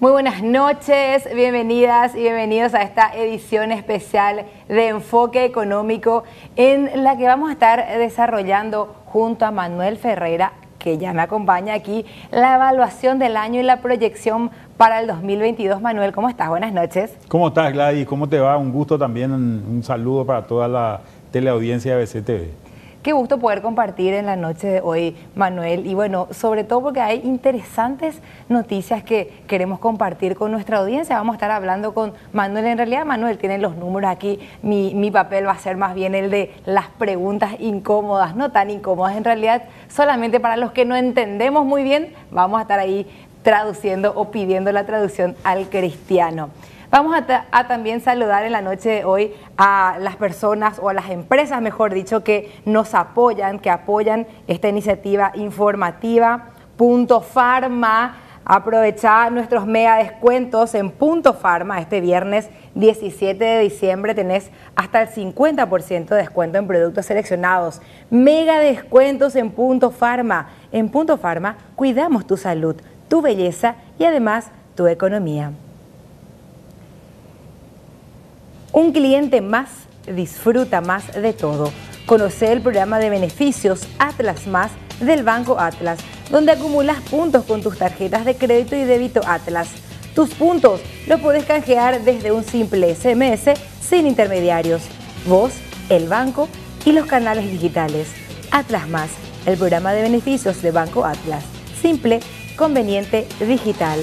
Muy buenas noches, bienvenidas y bienvenidos a esta edición especial de Enfoque Económico en la que vamos a estar desarrollando junto a Manuel Ferreira, que ya me acompaña aquí, la evaluación del año y la proyección para el 2022. Manuel, ¿cómo estás? Buenas noches. ¿Cómo estás, Gladys? ¿Cómo te va? Un gusto también, un saludo para toda la teleaudiencia de BCTV. Qué gusto poder compartir en la noche de hoy, Manuel. Y bueno, sobre todo porque hay interesantes noticias que queremos compartir con nuestra audiencia. Vamos a estar hablando con Manuel. En realidad, Manuel tiene los números aquí. Mi, mi papel va a ser más bien el de las preguntas incómodas, no tan incómodas. En realidad, solamente para los que no entendemos muy bien, vamos a estar ahí traduciendo o pidiendo la traducción al cristiano. Vamos a, también saludar en la noche de hoy a las personas o a las empresas, mejor dicho, que nos apoyan, que apoyan esta iniciativa informativa. Punto Farma, aprovechar nuestros mega descuentos en Punto Farma este viernes 17 de diciembre tenés hasta el 50% de descuento en productos seleccionados. Mega descuentos en Punto Farma. En Punto Farma cuidamos tu salud, tu belleza y además tu economía. Un cliente más disfruta más de todo. Conoce el programa de beneficios Atlas Más del Banco Atlas, donde acumulas puntos con tus tarjetas de crédito y débito Atlas. Tus puntos los puedes canjear desde un simple SMS sin intermediarios. Vos, el banco y los canales digitales. Atlas Más, el programa de beneficios de Banco Atlas. Simple, conveniente, digital.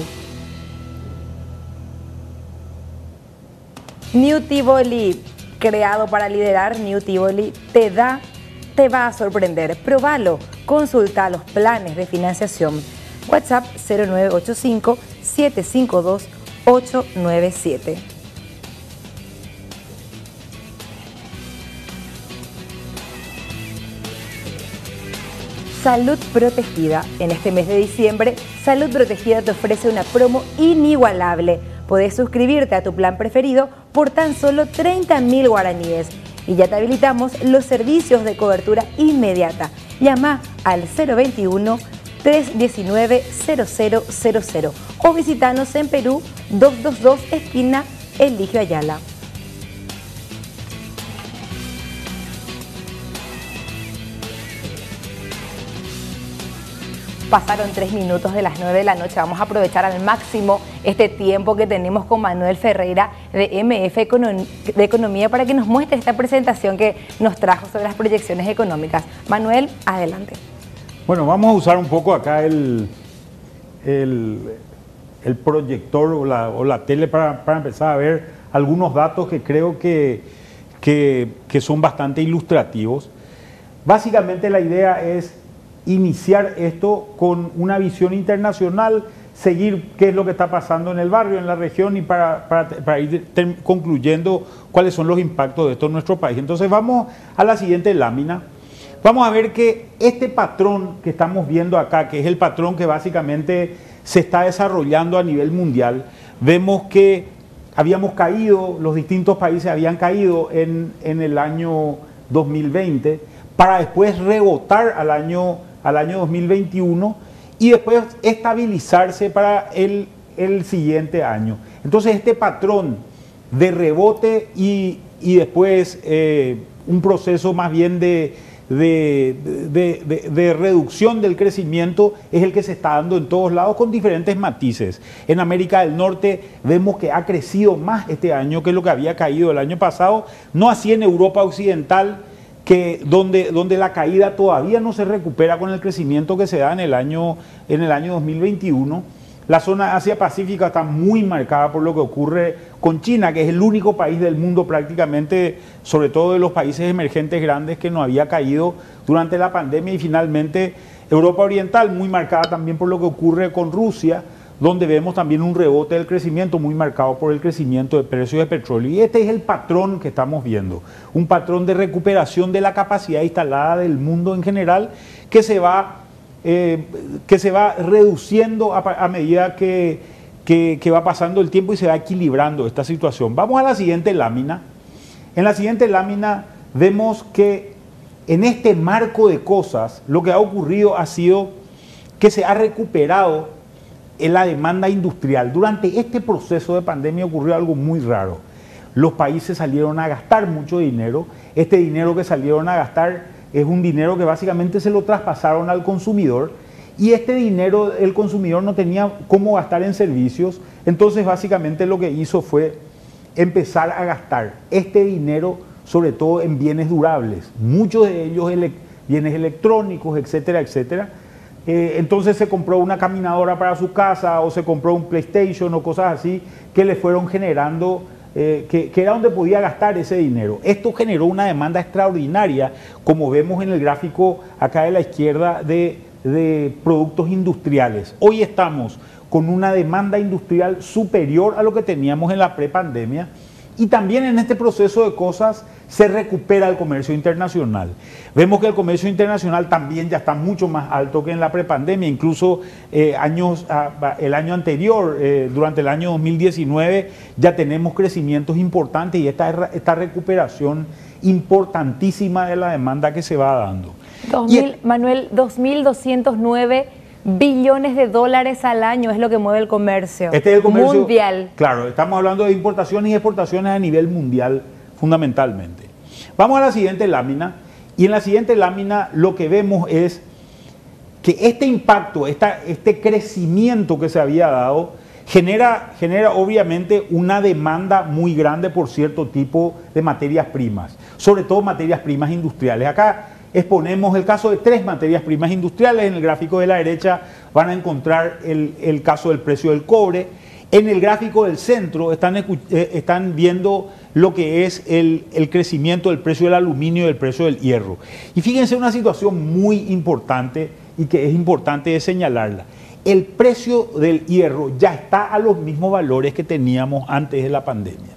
New Tivoli, creado para liderar, New Tivoli te da, te va a sorprender. Probalo, consulta los planes de financiación. WhatsApp 0985 752 897. Salud Protegida. En este mes de diciembre, Salud Protegida te ofrece una promo inigualable Podés suscribirte a tu plan preferido por tan solo 30 mil guaraníes y ya te habilitamos los servicios de cobertura inmediata. Llama al 021 319 0000 o visitanos en Perú 222 esquina Eligio Ayala. Pasaron tres minutos de las nueve de la noche. Vamos a aprovechar al máximo este tiempo que tenemos con Manuel Ferreira de MF de Economía para que nos muestre esta presentación que nos trajo sobre las proyecciones económicas. Manuel, adelante. Bueno, vamos a usar un poco acá el, el, proyector o la, tele para, empezar a ver algunos datos que creo que, que son bastante ilustrativos. Básicamente la idea es iniciar esto con una visión internacional, seguir qué es lo que está pasando en el barrio, en la región y para, para, ir concluyendo cuáles son los impactos de esto en nuestro país. Entonces vamos a la siguiente lámina. Vamos a ver que este patrón que estamos viendo acá, que es el patrón que básicamente se está desarrollando a nivel mundial, vemos que habíamos caído, los distintos países habían caído en, en el año 2020 para después rebotar al año al año 2021 y después estabilizarse para el, siguiente año. Entonces este patrón de rebote y, después eh, un proceso más bien de, de, reducción del crecimiento es el que se está dando en todos lados con diferentes matices. En América del Norte vemos que ha crecido más este año que lo que había caído el año pasado, no así en Europa Occidental que donde, donde la caída todavía no se recupera con el crecimiento que se da en el año, en el año 2021. La zona Asia-Pacífica está muy marcada por lo que ocurre con China, que es el único país del mundo prácticamente, sobre todo de los países emergentes grandes, que no había caído durante la pandemia. Y finalmente Europa Oriental, muy marcada también por lo que ocurre con Rusia donde vemos también un rebote del crecimiento muy marcado por el crecimiento de precios de petróleo. Y este es el patrón que estamos viendo, un patrón de recuperación de la capacidad instalada del mundo en general que se va, eh, que se va reduciendo a, medida que, que va pasando el tiempo y se va equilibrando esta situación. Vamos a la siguiente lámina. En la siguiente lámina vemos que en este marco de cosas lo que ha ocurrido ha sido que se ha recuperado en la demanda industrial. Durante este proceso de pandemia ocurrió algo muy raro. Los países salieron a gastar mucho dinero. Este dinero que salieron a gastar es un dinero que básicamente se lo traspasaron al consumidor y este dinero el consumidor no tenía cómo gastar en servicios. Entonces básicamente lo que hizo fue empezar a gastar este dinero sobre todo en bienes durables, muchos de ellos bienes electrónicos, etcétera, etcétera eh, entonces se compró una caminadora para su casa o se compró un PlayStation o cosas así que le fueron generando, eh, que, era donde podía gastar ese dinero. Esto generó una demanda extraordinaria, como vemos en el gráfico acá de la izquierda, de, de productos industriales. Hoy estamos con una demanda industrial superior a lo que teníamos en la prepandemia y también en este proceso de cosas se recupera el comercio internacional. Vemos que el comercio internacional también ya está mucho más alto que en la prepandemia, incluso eh, años, ah, el año anterior, eh, durante el año 2019, ya tenemos crecimientos importantes y esta, esta recuperación importantísima de la demanda que se va dando. Manuel, 2.209 billones de dólares al año es lo que mueve el comercio, este es el comercio mundial. Claro, estamos hablando de importaciones y exportaciones a nivel mundial fundamentalmente. Vamos a la siguiente lámina y en la siguiente lámina lo que vemos es que este impacto, este crecimiento que se había dado, genera, genera obviamente una demanda muy grande por cierto tipo de materias primas, sobre todo materias primas industriales. Acá exponemos el caso de tres materias primas industriales, en el gráfico de la derecha van a encontrar el, el caso del precio del cobre, en el gráfico del centro están, eh, están viendo lo que es el, crecimiento del precio del aluminio y del precio del hierro. Y fíjense una situación muy importante y que es importante de señalarla. El precio del hierro ya está a los mismos valores que teníamos antes de la pandemia.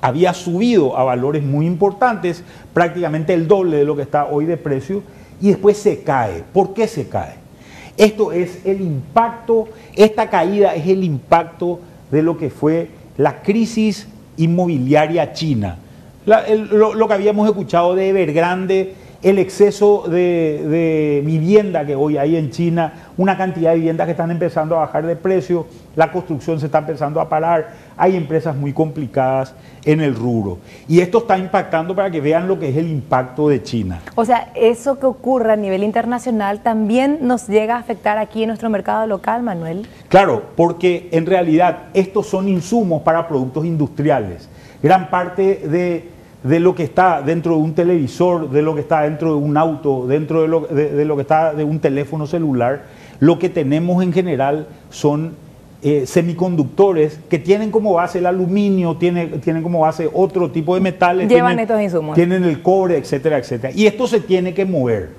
Había subido a valores muy importantes, prácticamente el doble de lo que está hoy de precio, y después se cae. ¿Por qué se cae? Esto es el impacto, esta caída es el impacto de lo que fue la crisis inmobiliaria china. lo, que habíamos escuchado de Evergrande, el exceso de, vivienda que hoy hay en China, una cantidad de viviendas que están empezando a bajar de precio, la construcción se está empezando a parar, hay empresas muy complicadas en el rubro. Y esto está impactando para que vean lo que es el impacto de China. O sea, eso que ocurre a nivel internacional también nos llega a afectar aquí en nuestro mercado local, Manuel. Claro, porque en realidad estos son insumos para productos industriales. Gran parte de de lo que está dentro de un televisor, de lo que está dentro de un auto, dentro de lo, de, lo que está de un teléfono celular, lo que tenemos en general son eh, semiconductores que tienen como base el aluminio, tienen, tienen como base otro tipo de metales. Llevan tienen, estos insumos. Tienen el cobre, etcétera, etcétera. Y esto se tiene que mover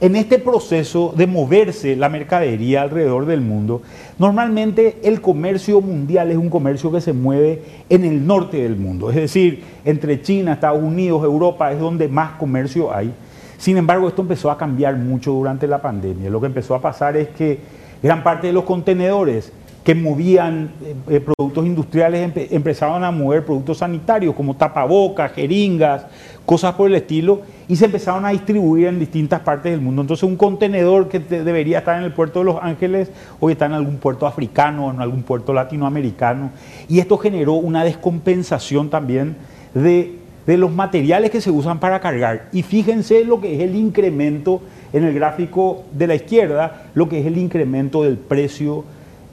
en este proceso de moverse la mercadería alrededor del mundo, normalmente el comercio mundial es un comercio que se mueve en el norte del mundo, es decir, entre China, Estados Unidos, Europa es donde más comercio hay. Sin embargo, esto empezó a cambiar mucho durante la pandemia. Lo que empezó a pasar es que gran parte de los contenedores que movían eh, eh, productos industriales empezaban a mover productos sanitarios como tapabocas, jeringas, cosas por el estilo, y se empezaron a distribuir en distintas partes del mundo. Entonces un contenedor que debería estar en el puerto de Los Ángeles hoy está en algún puerto africano, en algún puerto latinoamericano, y esto generó una descompensación también de, de los materiales que se usan para cargar. Y fíjense lo que es el incremento en el gráfico de la izquierda, lo que es el incremento del precio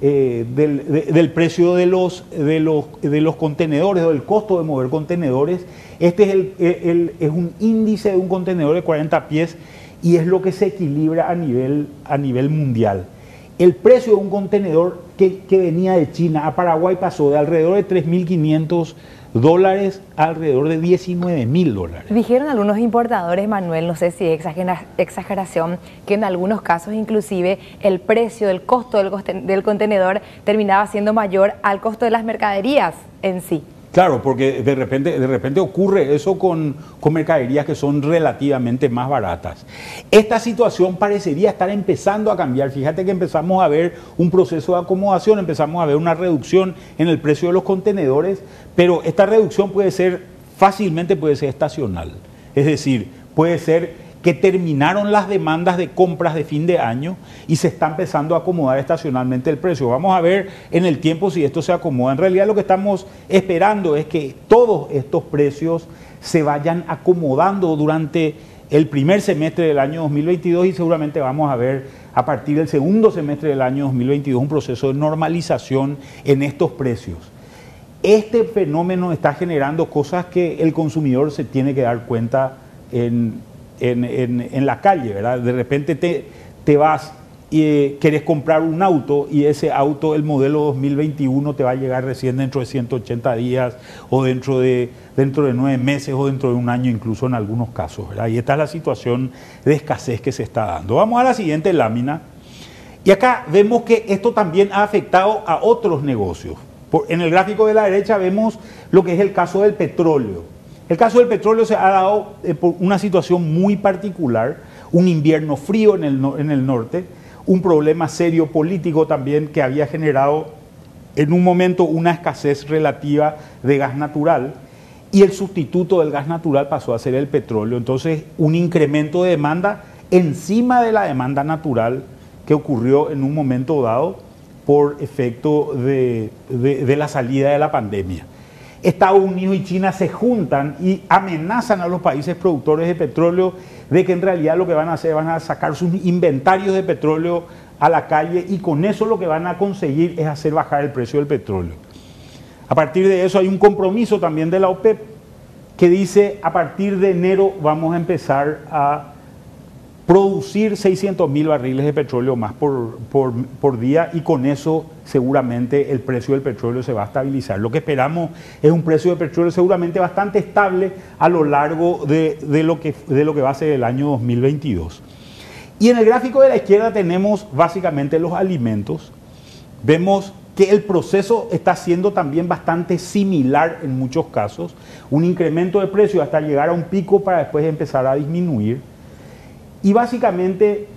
eh, del, precio de los, de, los, de los contenedores o del costo de mover contenedores. Este es, el, es un índice de un contenedor de 40 pies y es lo que se equilibra a nivel, a nivel mundial. El precio de un contenedor que, que venía de China a Paraguay pasó de alrededor de 3.500 dólares alrededor de 19 mil dólares. Dijeron algunos importadores, Manuel, no sé si es exageración, que en algunos casos inclusive el precio, del costo del, del contenedor terminaba siendo mayor al costo de las mercaderías en sí. Claro, porque de repente, de repente ocurre eso con, con, mercaderías que son relativamente más baratas. Esta situación parecería estar empezando a cambiar. Fíjate que empezamos a ver un proceso de acomodación, empezamos a ver una reducción en el precio de los contenedores, pero esta reducción puede ser, fácilmente puede ser estacional. Es decir, puede ser que terminaron las demandas de compras de fin de año y se está empezando a acomodar estacionalmente el precio. Vamos a ver en el tiempo si esto se acomoda. En realidad lo que estamos esperando es que todos estos precios se vayan acomodando durante el primer semestre del año 2022 y seguramente vamos a ver a partir del segundo semestre del año 2022 un proceso de normalización en estos precios. Este fenómeno está generando cosas que el consumidor se tiene que dar cuenta en, en, la calle, ¿verdad? De repente te, te vas y eh, quieres comprar un auto y ese auto, el modelo 2021, te va a llegar recién dentro de 180 días o dentro de, dentro de nueve meses o dentro de un año incluso en algunos casos. ¿verdad? Y esta es la situación de escasez que se está dando. Vamos a la siguiente lámina. Y acá vemos que esto también ha afectado a otros negocios. en el gráfico de la derecha vemos lo que es el caso del petróleo. El caso del petróleo se ha dado eh, por una situación muy particular, un invierno frío en el, en el norte, un problema serio político también que había generado en un momento una escasez relativa de gas natural y el sustituto del gas natural pasó a ser el petróleo. Entonces, un incremento de demanda encima de la demanda natural que ocurrió en un momento dado por efecto de, la salida de la pandemia. Estados Unidos y China se juntan y amenazan a los países productores de petróleo de que en realidad lo que van a hacer van a sacar sus inventarios de petróleo a la calle y con eso lo que van a conseguir es hacer bajar el precio del petróleo. A partir de eso hay un compromiso también de la OPEP que dice a partir de enero vamos a empezar a producir 600 mil barriles de petróleo más por, por, día y con eso seguramente el precio del petróleo se va a estabilizar. Lo que esperamos es un precio de petróleo seguramente bastante estable a lo largo de, lo, que, de lo que va a ser el año 2022. Y en el gráfico de la izquierda tenemos básicamente los alimentos. Vemos que el proceso está siendo también bastante similar en muchos casos, un incremento de precio hasta llegar a un pico para después empezar a disminuir. Y básicamente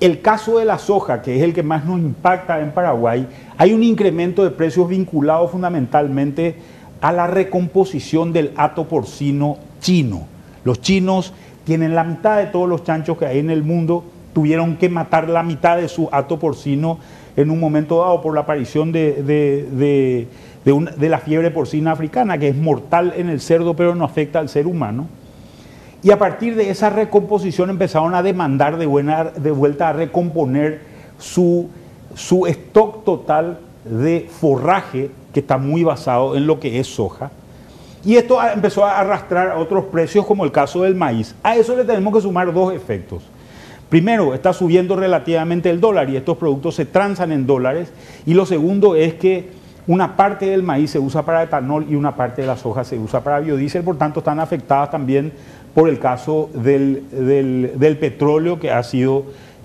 el caso de la soja, que es el que más nos impacta en Paraguay, hay un incremento de precios vinculado fundamentalmente a la recomposición del hato porcino chino. Los chinos tienen la mitad de todos los chanchos que hay en el mundo, tuvieron que matar la mitad de su hato porcino en un momento dado por la aparición de, de, de la fiebre porcina africana, que es mortal en el cerdo pero no afecta al ser humano. Y a partir de esa recomposición empezaron a demandar de, buena, vuelta a recomponer su, su stock total de forraje, que está muy basado en lo que es soja. Y esto empezó a arrastrar a otros precios, como el caso del maíz. A eso le tenemos que sumar dos efectos. Primero, está subiendo relativamente el dólar y estos productos se transan en dólares. Y lo segundo es que una parte del maíz se usa para etanol y una parte de la soja se usa para biodiesel, por tanto están afectadas también por el caso del, petróleo que ha sido,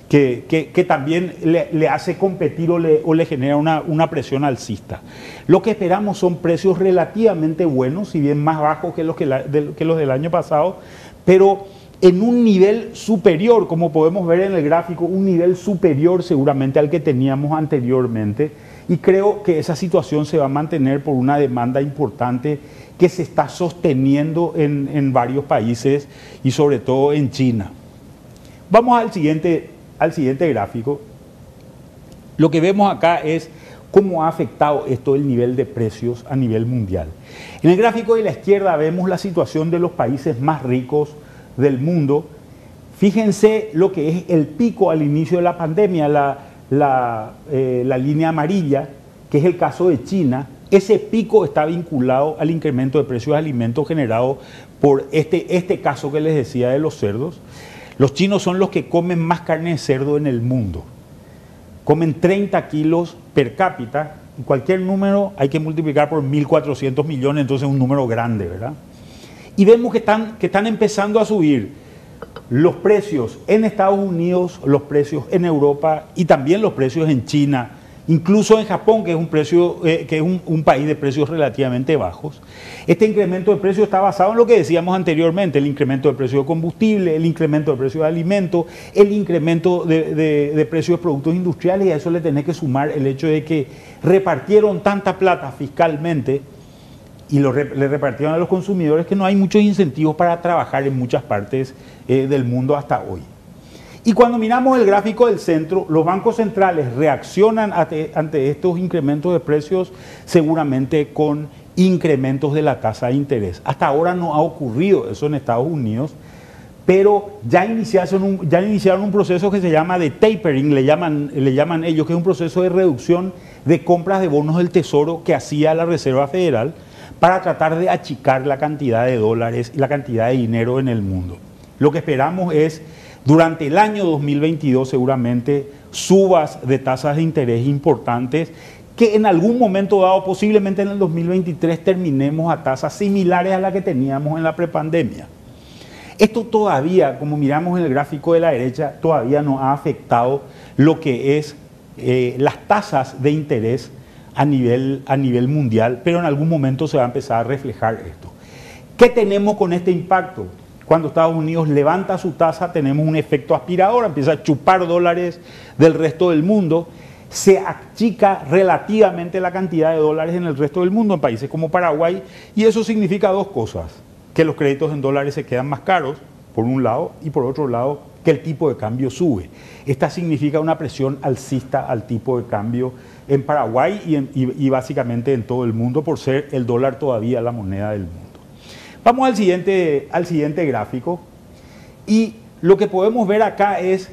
que, también le, hace competir o le, genera una, una, presión alcista. Lo que esperamos son precios relativamente buenos, si bien más bajos que los, que, que los del año pasado, pero en un nivel superior, como podemos ver en el gráfico, un nivel superior seguramente al que teníamos anteriormente. Y creo que esa situación se va a mantener por una demanda importante que se está sosteniendo en, varios países y sobre todo en China. Vamos al siguiente, al siguiente gráfico. Lo que vemos acá es cómo ha afectado esto el nivel de precios a nivel mundial. En el gráfico de la izquierda vemos la situación de los países más ricos del mundo. Fíjense lo que es el pico al inicio de la pandemia, la, eh, la línea amarilla, que es el caso de China, ese pico está vinculado al incremento de precios de alimentos generado por este, este caso que les decía de los cerdos. Los chinos son los que comen más carne de cerdo en el mundo. Comen 30 kilos per cápita y cualquier número hay que multiplicar por 1.400 millones, entonces es un número grande, ¿verdad? Y vemos que están, que están empezando a subir los precios en Estados Unidos, los precios en Europa y también los precios en China Incluso en Japón, que es un, precio, eh, que es un, país de precios relativamente bajos, este incremento de precios está basado en lo que decíamos anteriormente, el incremento de precio de combustible, el incremento de precio de alimentos, el incremento de, de precios de productos industriales y a eso le tenés que sumar el hecho de que repartieron tanta plata fiscalmente y lo, le repartieron a los consumidores que no hay muchos incentivos para trabajar en muchas partes eh, del mundo hasta hoy. Y cuando miramos el gráfico del centro, los bancos centrales reaccionan ante, estos incrementos de precios seguramente con incrementos de la tasa de interés. Hasta ahora no ha ocurrido eso en Estados Unidos, pero ya iniciaron un, proceso que se llama de tapering, le llaman ellos, que es un proceso de reducción de compras de bonos del Tesoro que hacía la Reserva Federal para tratar de achicar la cantidad de dólares y la cantidad de dinero en el mundo. Lo que esperamos es, durante el año 2022 seguramente, subas de tasas de interés importantes que en algún momento dado, posiblemente en el 2023, terminemos a tasas similares a las que teníamos en la prepandemia. Esto todavía, como miramos en el gráfico de la derecha, todavía no ha afectado lo que es eh, las tasas de interés a nivel, a nivel mundial, pero en algún momento se va a empezar a reflejar esto. ¿Qué tenemos con este impacto? Cuando Estados Unidos levanta su tasa, tenemos un efecto aspirador, empieza a chupar dólares del resto del mundo se achica relativamente la cantidad de dólares en el resto del mundo, en países como Paraguay, y eso significa dos cosas, que los créditos en dólares se quedan más caros, por un lado, y por otro lado, que el tipo de cambio sube. Esta significa una presión alcista al tipo de cambio en Paraguay y, básicamente en todo el mundo, por ser el dólar todavía la moneda del mundo. Vamos al siguiente, al siguiente gráfico, y lo que podemos ver acá es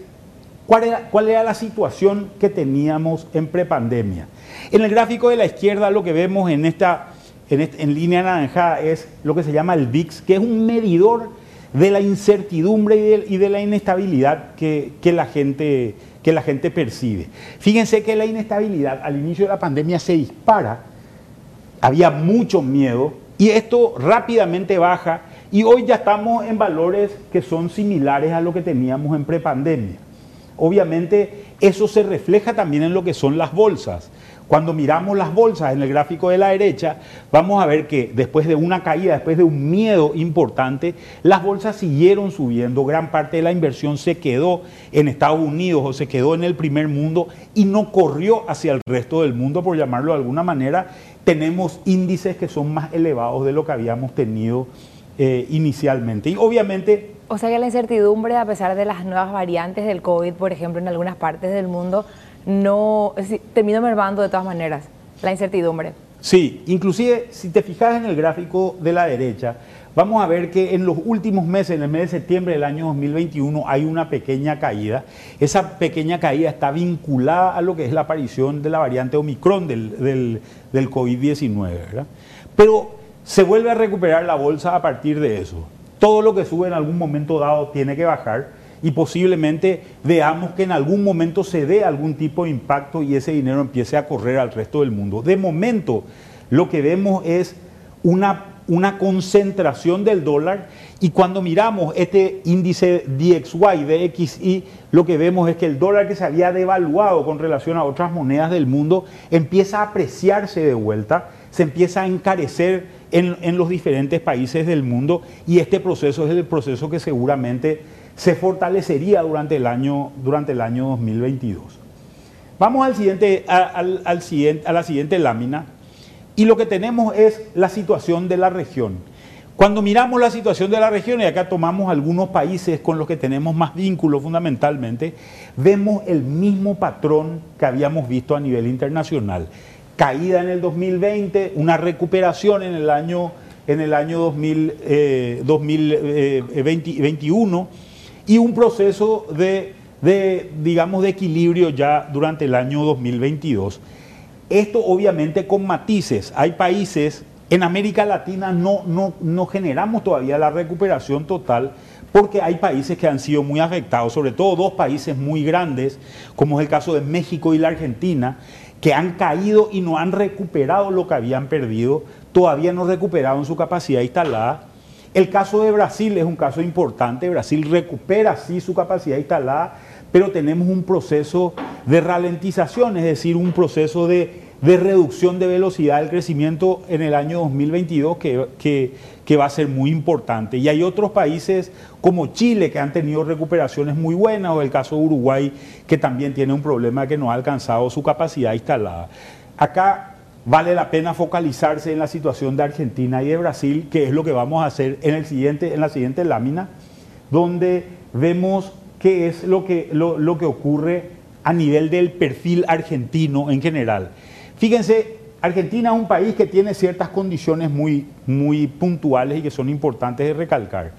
¿Cuál era, la situación que teníamos en prepandemia? En el gráfico de la izquierda lo que vemos en esta, en, línea naranja es lo que se llama el VIX, que es un medidor de la incertidumbre y de, la inestabilidad que, la gente, que la gente percibe. Fíjense que la inestabilidad al inicio de la pandemia se dispara, había mucho miedo y esto rápidamente baja y hoy ya estamos en valores que son similares a lo que teníamos en prepandemia. Obviamente eso se refleja también en lo que son las bolsas. Cuando miramos las bolsas en el gráfico de la derecha, vamos a ver que después de una caída, después de un miedo importante, las bolsas siguieron subiendo. Gran parte de la inversión se quedó en Estados Unidos o se quedó en el primer mundo y no corrió hacia el resto del mundo, por llamarlo de alguna manera. Tenemos índices que son más elevados de lo que habíamos tenido eh, inicialmente. Y obviamente o sea que la incertidumbre, a pesar de las nuevas variantes del COVID, por ejemplo, en algunas partes del mundo, no termina mermando de todas maneras la incertidumbre. Sí, inclusive si te fijas en el gráfico de la derecha, vamos a ver que en los últimos meses, en el mes de septiembre del año 2021, hay una pequeña caída. Esa pequeña caída está vinculada a lo que es la aparición de la variante Omicron del, del, del COVID-19, Pero se vuelve a recuperar la bolsa a partir de eso todo lo que sube en algún momento dado tiene que bajar y posiblemente veamos que en algún momento se dé algún tipo de impacto y ese dinero empiece a correr al resto del mundo. De momento, lo que vemos es una, una concentración del dólar y cuando miramos este índice DXY, DXY, lo que vemos es que el dólar que se había devaluado con relación a otras monedas del mundo empieza a apreciarse de vuelta, se empieza a encarecer en, los diferentes países del mundo y este proceso es el proceso que seguramente se fortalecería durante el año, durante el año 2022. Vamos siguiente, a la siguiente lámina y lo que tenemos es la situación de la región. Cuando miramos la situación de la región, y acá tomamos algunos países con los que tenemos más vínculos fundamentalmente, vemos el mismo patrón que habíamos visto a nivel internacional caída en el 2020, una recuperación en el año, en el año 2021 eh, y un proceso de, digamos, de equilibrio ya durante el año 2022. Esto obviamente con matices. Hay países, en América Latina no, no, no generamos todavía la recuperación total porque hay países que han sido muy afectados, sobre todo dos países muy grandes, como es el caso de México y la Argentina, que han caído y no han recuperado lo que habían perdido, todavía no recuperaron su capacidad instalada. El caso de Brasil es un caso importante, Brasil recupera sí su capacidad instalada, pero tenemos un proceso de ralentización, es decir, un proceso de de reducción de velocidad del crecimiento en el año 2022 que, que, va a ser muy importante. Y hay otros países como Chile que han tenido recuperaciones muy buenas o el caso de Uruguay que también tiene un problema que no ha alcanzado su capacidad instalada. Acá vale la pena focalizarse en la situación de Argentina y de Brasil, que es lo que vamos a hacer en, el siguiente, en la siguiente lámina, donde vemos qué es lo que, lo, que ocurre a nivel del perfil argentino en general. Fíjense, Argentina es un país que tiene ciertas condiciones muy, muy puntuales y que son importantes de recalcar.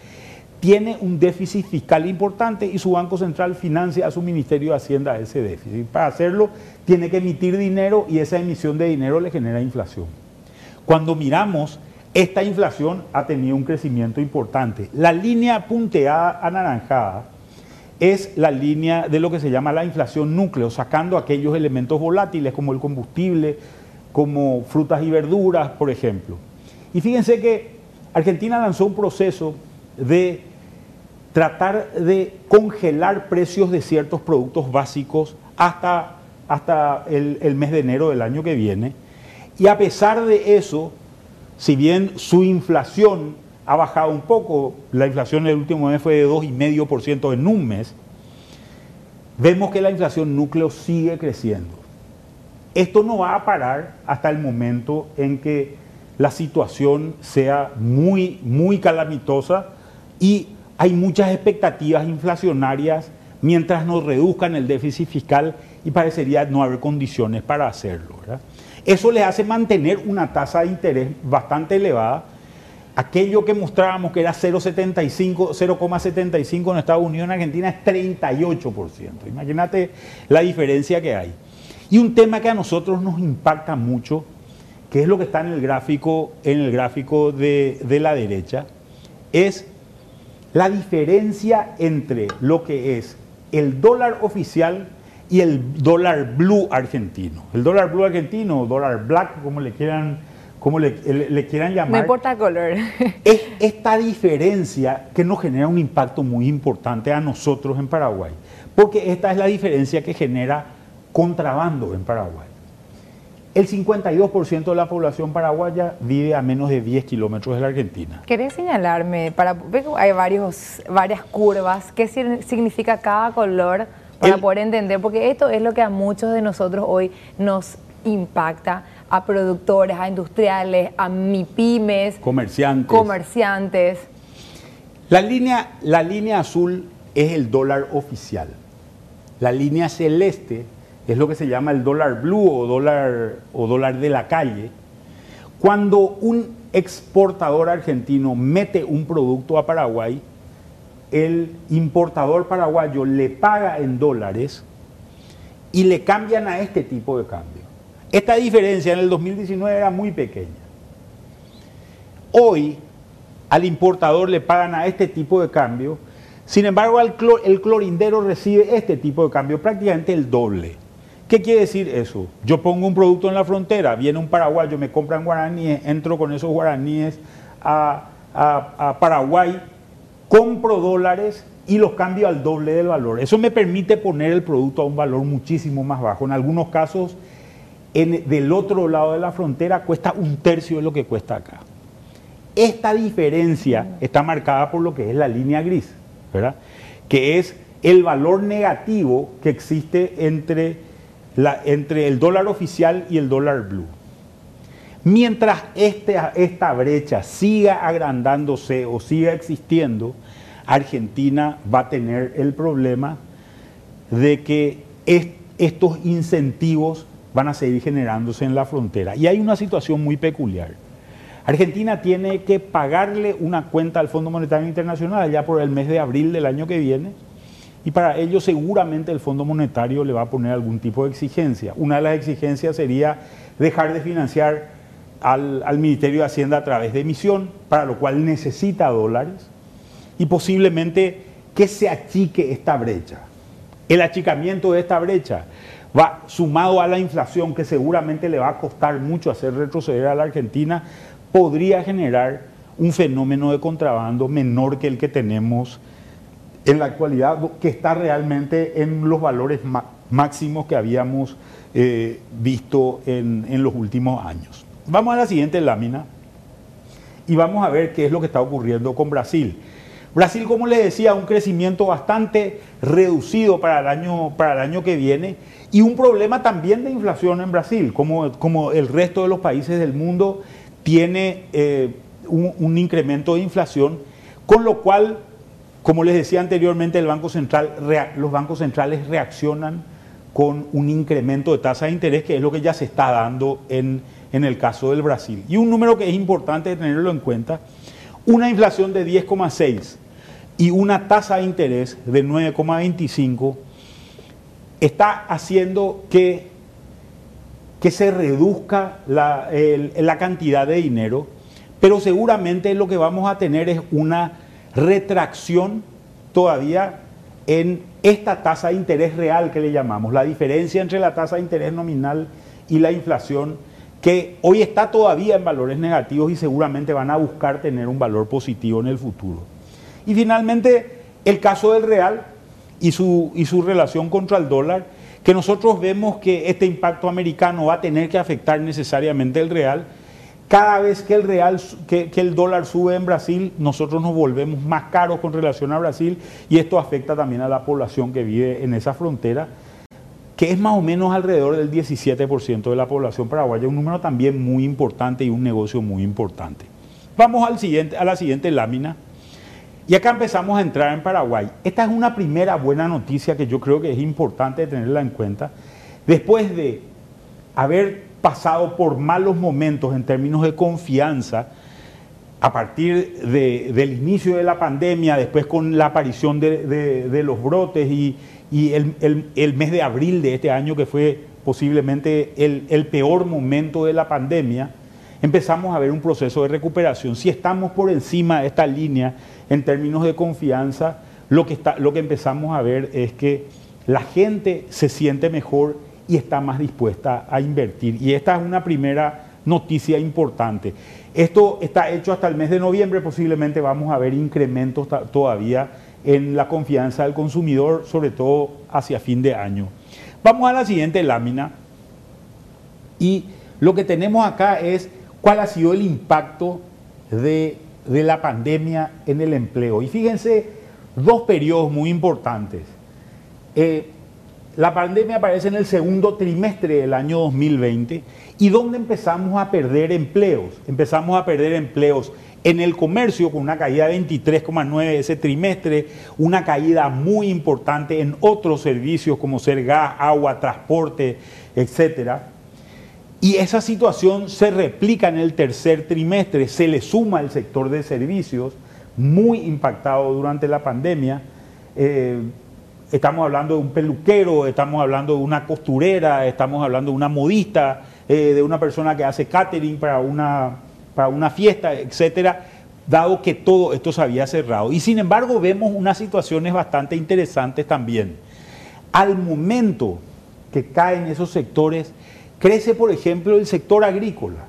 Tiene un déficit fiscal importante y su Banco Central financia a su Ministerio de Hacienda ese déficit. Para hacerlo tiene que emitir dinero y esa emisión de dinero le genera inflación. Cuando miramos, esta inflación ha tenido un crecimiento importante. La línea punteada anaranjada es la línea de lo que se llama la inflación núcleo, sacando aquellos elementos volátiles como el combustible, como frutas y verduras, por ejemplo. Y fíjense que Argentina lanzó un proceso de tratar de congelar precios de ciertos productos básicos hasta, hasta el, el mes de enero del año que viene. Y a pesar de eso, si bien su inflación ha bajado un poco, la inflación en el último mes fue de 2,5% en un mes, vemos que la inflación núcleo sigue creciendo. Esto no va a parar hasta el momento en que la situación sea muy, muy calamitosa y hay muchas expectativas inflacionarias mientras nos reduzcan el déficit fiscal y parecería no haber condiciones para hacerlo. Eso le hace mantener una tasa de interés bastante elevada aquello que mostrábamos que era 0,75, 0,75 en Estados Unidos, en Argentina es 38%. Imagínate la diferencia que hay. Y un tema que a nosotros nos impacta mucho, que es lo que está en el gráfico, en el gráfico de, de la derecha, es la diferencia entre lo que es el dólar oficial y el dólar blue argentino. El dólar blue argentino, o dólar black, como le quieran como le, quieran llamar. No importa el color. Es esta diferencia que nos genera un impacto muy importante a nosotros en Paraguay. Porque esta es la diferencia que genera contrabando en Paraguay. El 52% de la población paraguaya vive a menos de 10 kilómetros de la Argentina. ¿Querés señalarme? Para, hay varios, varias curvas. ¿Qué significa cada color para poder entender? Porque esto es lo que a muchos de nosotros hoy nos impacta a productores, a industriales, a MIPIMES, comerciantes. comerciantes. La línea, la línea azul es el dólar oficial. La línea celeste es lo que se llama el dólar blue o dólar, o dólar de la calle. Cuando un exportador argentino mete un producto a Paraguay, el importador paraguayo le paga en dólares y le cambian a este tipo de cambio. Esta diferencia en el 2019 era muy pequeña. Hoy al importador le pagan a este tipo de cambio, sin embargo el clorindero recibe este tipo de cambio, prácticamente el doble. ¿Qué quiere decir eso? Yo pongo un producto en la frontera, viene un paraguayo, me compran guaraníes, entro con esos guaraníes a, Paraguay, compro dólares y los cambio al doble del valor. Eso me permite poner el producto a un valor muchísimo más bajo. En algunos casos del otro lado de la frontera cuesta un tercio de lo que cuesta acá. Esta diferencia está marcada por lo que es la línea gris, ¿verdad? Que es el valor negativo que existe entre, la, entre el dólar oficial y el dólar blue. Mientras este, esta brecha siga agrandándose o siga existiendo, Argentina va a tener el problema de que estos incentivos van a seguir generándose en la frontera. Y hay una situación muy peculiar. Argentina tiene que pagarle una cuenta al Fondo Monetario Internacional ya por el mes de abril del año que viene y para ello seguramente el Fondo Monetario le va a poner algún tipo de exigencia. Una de las exigencias sería dejar de financiar al, al Ministerio de Hacienda a través de emisión, para lo cual necesita dólares y posiblemente que se achique esta brecha. El achicamiento de esta brecha va sumado a la inflación que seguramente le va a costar mucho hacer retroceder a la Argentina, podría generar un fenómeno de contrabando menor que el que tenemos en la actualidad, que está realmente en los valores máximos que habíamos eh, visto en, los últimos años. Vamos a la siguiente lámina y vamos a ver qué es lo que está ocurriendo con Brasil. Brasil, como les decía, un crecimiento bastante reducido para el año, para el año que viene y un problema también de inflación en Brasil, como, como el resto de los países del mundo tiene eh, un, incremento de inflación, con lo cual, como les decía anteriormente, los bancos centrales reaccionan con un incremento de tasa de interés, que es lo que ya se está dando en, en el caso del Brasil. Y un número que es importante tenerlo en cuenta, una inflación de 10,6 y una tasa de interés de 9,25 está haciendo que, que se reduzca la, la cantidad de dinero, pero seguramente lo que vamos a tener es una retracción todavía en esta tasa de interés real que le llamamos, la diferencia entre la tasa de interés nominal y la inflación, que hoy está todavía en valores negativos y seguramente van a buscar tener un valor positivo en el futuro. Y finalmente, el caso del real y su, y su relación contra el dólar, que nosotros vemos que este impacto americano va a tener que afectar necesariamente el real. Cada vez que el real, que, el dólar sube en Brasil, nosotros nos volvemos más caros con relación a Brasil y esto afecta también a la población que vive en esa frontera, que es más o menos alrededor del 17% de la población paraguaya, un número también muy importante y un negocio muy importante. Vamos a la siguiente lámina. Y acá empezamos a entrar en Paraguay. Esta es una primera buena noticia que yo creo que es importante tenerla en cuenta. Después de haber pasado por malos momentos en términos de confianza, a partir del inicio de la pandemia, después con la aparición de, los brotes y, el, mes de abril de este año, que fue posiblemente el peor momento de la pandemia, empezamos a ver un proceso de recuperación. Si estamos por encima de esta línea en términos de confianza, lo que, empezamos a ver es que la gente se siente mejor y está más dispuesta a invertir. Y esta es una primera noticia importante. Esto está hecho hasta el mes de noviembre, posiblemente vamos a ver incrementos todavía en la confianza del consumidor, sobre todo hacia fin de año. Vamos a la siguiente lámina y lo que tenemos acá es cuál ha sido el impacto de, la pandemia en el empleo. Y fíjense, dos periodos muy importantes. Eh, la pandemia aparece en el segundo trimestre del año 2020 y donde empezamos a perder empleos. Empezamos a perder empleos en el comercio con una caída de 23,9 ese trimestre, una caída muy importante en otros servicios como ser gas, agua, transporte, etcétera. Y esa situación se replica en el tercer trimestre, se le suma el sector de servicios, muy impactado durante la pandemia. Eh, estamos hablando de un peluquero, estamos hablando de una costurera, estamos hablando de una modista, eh, de una persona que hace catering para una, para una fiesta, etcétera, dado que todo esto se había cerrado. Y sin embargo, vemos unas situaciones bastante interesantes también. Al momento que caen esos sectores, Crece, por ejemplo, el sector agrícola.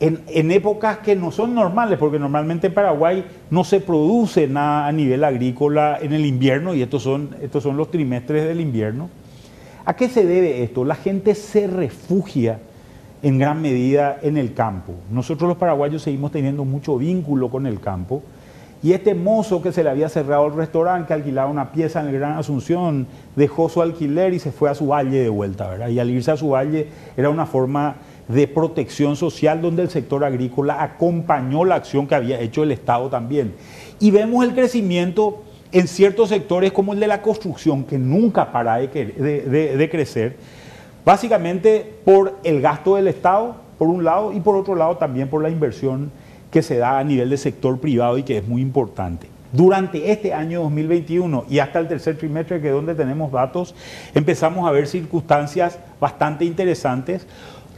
En, épocas que no son normales, porque normalmente en Paraguay no se produce nada a nivel agrícola en el invierno, y estos son, estos son los trimestres del invierno. ¿A qué se debe esto? La gente se refugia en gran medida en el campo. Nosotros los paraguayos seguimos teniendo mucho vínculo con el campo y este mozo que se le había cerrado el restaurante, que alquilaba una pieza en el Gran Asunción, dejó su alquiler y se fue a su valle de vuelta, ¿verdad? Y al irse a su valle era una forma de protección social donde el sector agrícola acompañó la acción que había hecho el Estado también. Y vemos el crecimiento en ciertos sectores como el de la construcción, que nunca para de, crecer, básicamente por el gasto del Estado, por un lado, y por otro lado también por la inversión que se da a nivel de sector privado y que es muy importante. Durante este año 2021 y hasta el tercer trimestre, que es donde tenemos datos, empezamos a ver circunstancias bastante interesantes,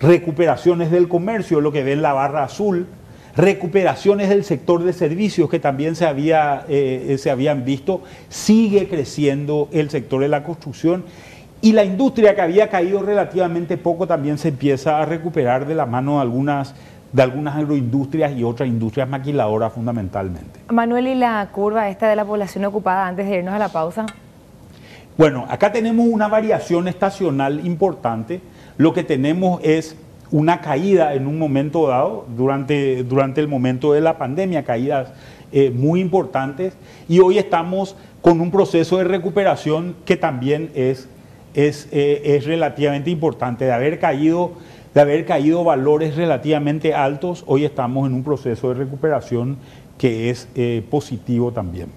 recuperaciones del comercio, lo que ve en la barra azul, recuperaciones del sector de servicios que también se, había, eh, se habían visto, sigue creciendo el sector de la construcción y la industria que había caído relativamente poco también se empieza a recuperar de la mano de algunas de algunas agroindustrias y otras industrias maquiladoras fundamentalmente. Manuel, ¿y la curva esta de la población ocupada antes de irnos a la pausa? Bueno, acá tenemos una variación estacional importante. Lo que tenemos es una caída en un momento dado, durante, durante el momento de la pandemia, caídas eh, muy importantes, y hoy estamos con un proceso de recuperación que también es, es, eh, es relativamente importante, de haber caído de haber caído valores relativamente altos, hoy estamos en un proceso de recuperación que es eh, positivo también.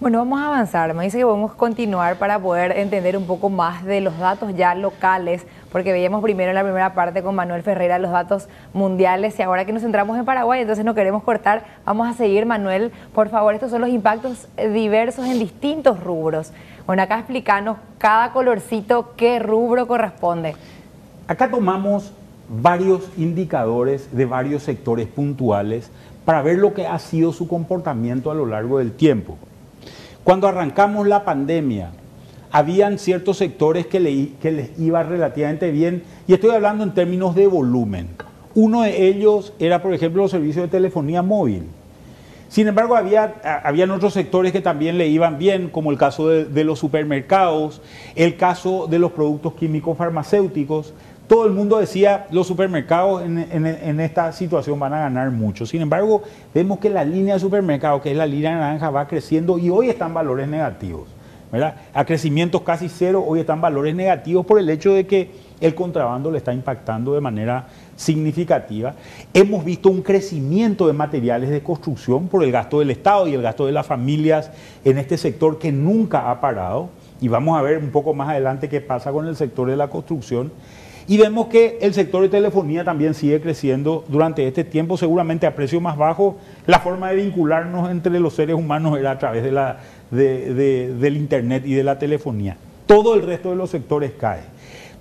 Bueno, vamos a avanzar. Me dice que podemos continuar para poder entender un poco más de los datos ya locales, porque veíamos primero en la primera parte con Manuel Ferreira los datos mundiales y ahora que nos centramos en Paraguay, entonces no queremos cortar. Vamos a seguir, Manuel. Por favor, estos son los impactos diversos en distintos rubros. Bueno, acá explícanos cada colorcito qué rubro corresponde. Acá tomamos varios indicadores de varios sectores puntuales para ver lo que ha sido su comportamiento a lo largo del tiempo. Cuando arrancamos la pandemia, habían ciertos sectores que, les iba relativamente bien, y estoy hablando en términos de volumen. Uno de ellos era, por ejemplo, los servicios de telefonía móvil. Sin embargo, había, otros sectores que también le iban bien, como el caso de, los supermercados, el caso de los productos químicos farmacéuticos, todo el mundo decía, los supermercados en, esta situación van a ganar mucho. Sin embargo, vemos que la línea de supermercados, que es la línea naranja, va creciendo y hoy están valores negativos. A crecimientos casi cero, hoy están valores negativos por el hecho de que el contrabando le está impactando de manera significativa. Hemos visto un crecimiento de materiales de construcción por el gasto del Estado y el gasto de las familias en este sector que nunca ha parado. Y vamos a ver un poco más adelante qué pasa con el sector de la construcción. Y vemos que el sector de telefonía también sigue creciendo durante este tiempo, seguramente a precio más bajo. La forma de vincularnos entre los seres humanos era a través de la, del Internet y de la telefonía. Todo el resto de los sectores cae.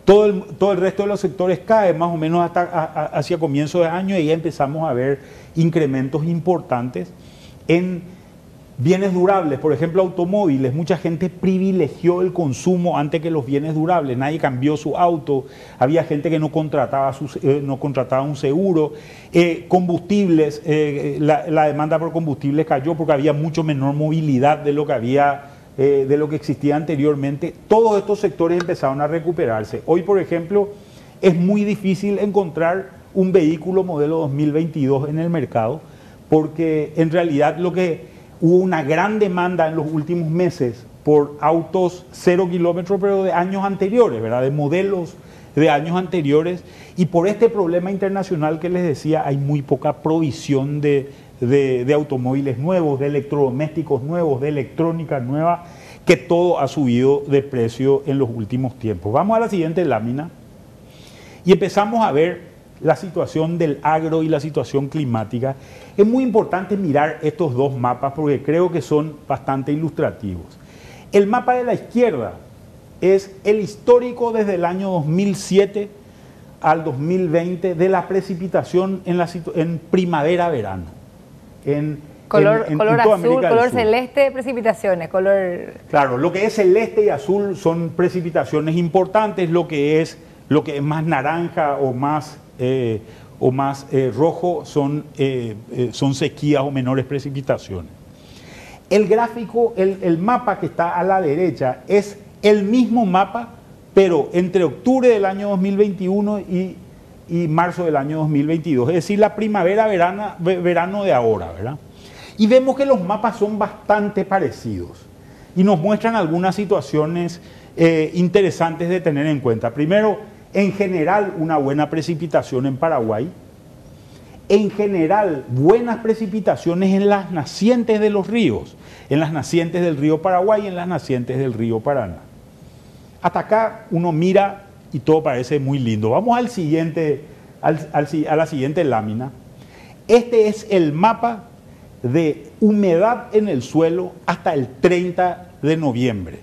Todo el, todo el resto de los sectores cae más o menos hasta hacia comienzo de año y ya empezamos a ver incrementos importantes en Bienes durables, por ejemplo, automóviles. Mucha gente privilegió el consumo antes que los bienes durables. Nadie cambió su auto. Había gente que no contrataba, eh, no contrataba un seguro. Eh, combustibles, eh, la, demanda por combustibles cayó porque había mucho menor movilidad de lo que había, de lo que existía anteriormente. Todos estos sectores empezaron a recuperarse. Hoy, por ejemplo, es muy difícil encontrar un vehículo modelo 2022 en el mercado porque en realidad lo que hubo una gran demanda en los últimos meses por autos cero kilómetros, pero de años anteriores, ¿verdad? De modelos de años anteriores. Y por este problema internacional que les decía, hay muy poca provisión de, de automóviles nuevos, de electrodomésticos nuevos, de electrónica nueva, que todo ha subido de precio en los últimos tiempos. Vamos a la siguiente lámina y empezamos a ver la situación del agro y la situación climática, es muy importante mirar estos dos mapas porque creo que son bastante ilustrativos. El mapa de la izquierda es el histórico desde el año 2007 al 2020 de la precipitación en, la, en primavera-verano. En, color, color azul, color celeste, precipitaciones, color... Claro, lo que es celeste y azul son precipitaciones importantes, lo que es, lo que es más naranja o más eh, o más eh, rojo son, eh, son sequías o menores precipitaciones. El gráfico, el, mapa que está a la derecha es el mismo mapa, pero entre octubre del año 2021 y, y marzo del año 2022, es decir, la primavera, verano, verano de ahora, ¿verdad? Y vemos que los mapas son bastante parecidos y nos muestran algunas situaciones interesantes de tener en cuenta. Primero, en general, una buena precipitación en Paraguay. En general, buenas precipitaciones en las nacientes de los ríos, en las nacientes del río Paraguay y en las nacientes del río Paraná. Hasta acá uno mira y todo parece muy lindo. Vamos al siguiente, a la siguiente lámina. Este es el mapa de humedad en el suelo hasta el 30 de noviembre.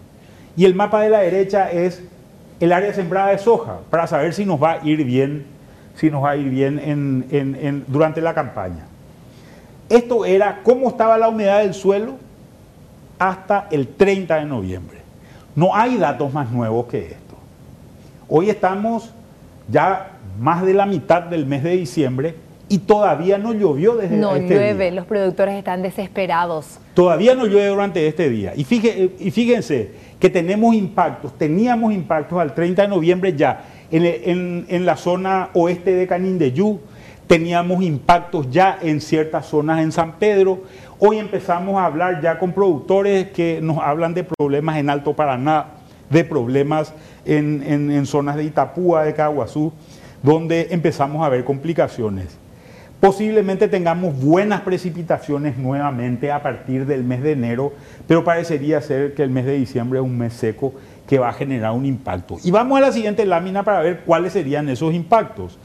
Y el mapa de la derecha es el área sembrada de soja para saber si nos va a ir bien, si nos va a ir bien durante la campaña. Esto era cómo estaba la humedad del suelo hasta el 30 de noviembre. No hay datos más nuevos que esto. Hoy estamos ya más de la mitad del mes de diciembre y todavía no llovió desde no este llueve, los productores están desesperados. Todavía no llueve durante este día. Y, y fíjense, que tenemos impactos, teníamos impactos al 30 de noviembre ya, en, la zona oeste de Canindeyú, teníamos impactos ya en ciertas zonas en San Pedro. Hoy empezamos a hablar ya con productores que nos hablan de problemas en Alto Paraná, de problemas en, en zonas de Itapúa, de Caguazú, donde empezamos a ver complicaciones. Posiblemente tengamos buenas precipitaciones nuevamente a partir del mes de enero, pero parecería ser que el mes de diciembre es un mes seco que va a generar un impacto. Y vamos a la siguiente lámina para ver cuáles serían esos impactos.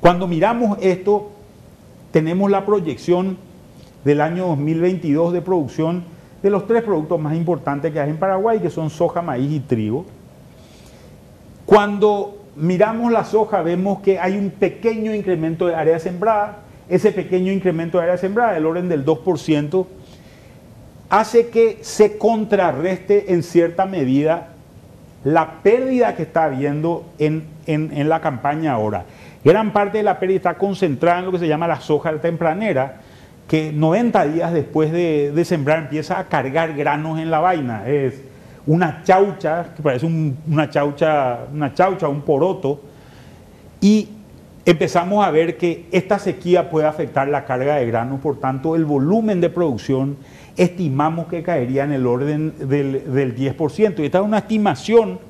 Cuando miramos esto, tenemos la proyección del año 2022 de producción de los tres productos más importantes que hay en Paraguay, que son soja, maíz y trigo. Cuando miramos la soja, vemos que hay un pequeño incremento de área sembrada. Ese pequeño incremento de área sembrada, del orden del 2%, hace que se contrarreste en cierta medida la pérdida que está habiendo en, la campaña ahora. Gran parte de la pérdida está concentrada en lo que se llama la soja tempranera, que 90 días después de, sembrar empieza a cargar granos en la vaina. Es una chaucha, que parece una chaucha, una chaucha, un poroto, y empezamos a ver que esta sequía puede afectar la carga de granos, por tanto el volumen de producción estimamos que caería en el orden del, 10%. Y esta es una estimación